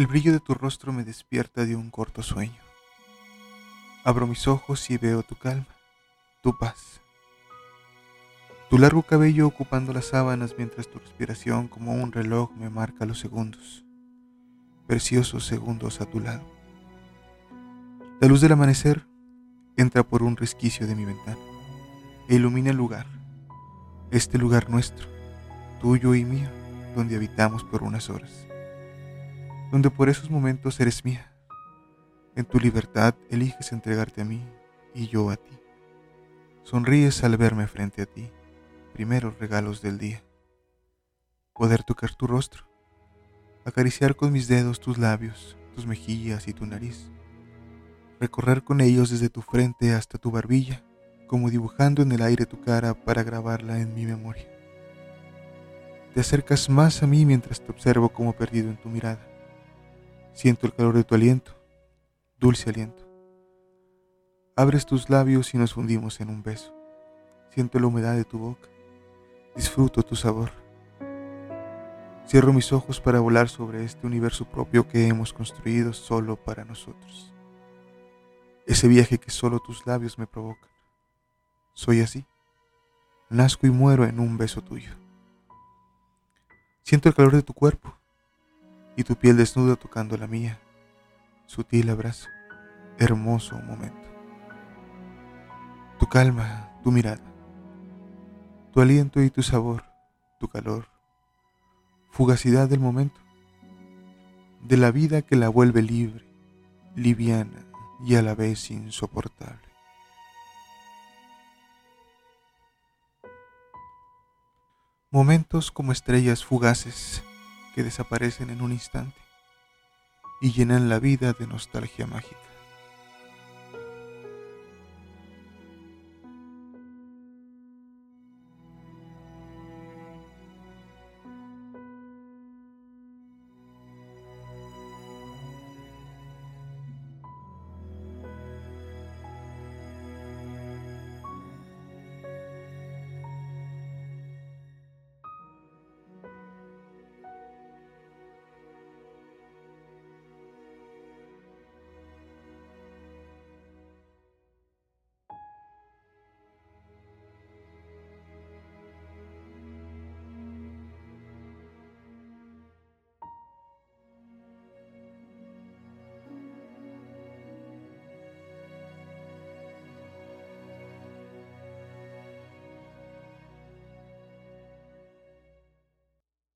El brillo de tu rostro me despierta de un corto sueño. Abro mis ojos y veo tu calma, tu paz. Tu largo cabello ocupando las sábanas mientras tu respiración como un reloj me marca los segundos, preciosos segundos a tu lado. La luz del amanecer entra por un resquicio de mi ventana e ilumina el lugar, este lugar nuestro, tuyo y mío, donde habitamos por unas horas donde por esos momentos eres mía. En tu libertad eliges entregarte a mí y yo a ti. Sonríes al verme frente a ti, primeros regalos del día. Poder tocar tu rostro, acariciar con mis dedos tus labios, tus mejillas y tu nariz, recorrer con ellos desde tu frente hasta tu barbilla, como dibujando en el aire tu cara para grabarla en mi memoria. Te acercas más a mí mientras te observo como perdido en tu mirada Siento el calor de tu aliento, dulce aliento. Abres tus labios y nos fundimos en un beso. Siento la humedad de tu boca. Disfruto tu sabor. Cierro mis ojos para volar sobre este universo propio que hemos construido solo para nosotros. Ese viaje que solo tus labios me provocan. Soy así. Nazco y muero en un beso tuyo. Siento el calor de tu cuerpo y tu piel desnuda tocando la mía. Sutil abrazo, hermoso momento. Tu calma, tu mirada, tu aliento y tu sabor, tu calor, fugacidad del momento, de la vida que la vuelve libre, liviana y a la vez insoportable. Momentos como estrellas fugaces que desaparecen en un instante y llenan la vida de nostalgia mágica.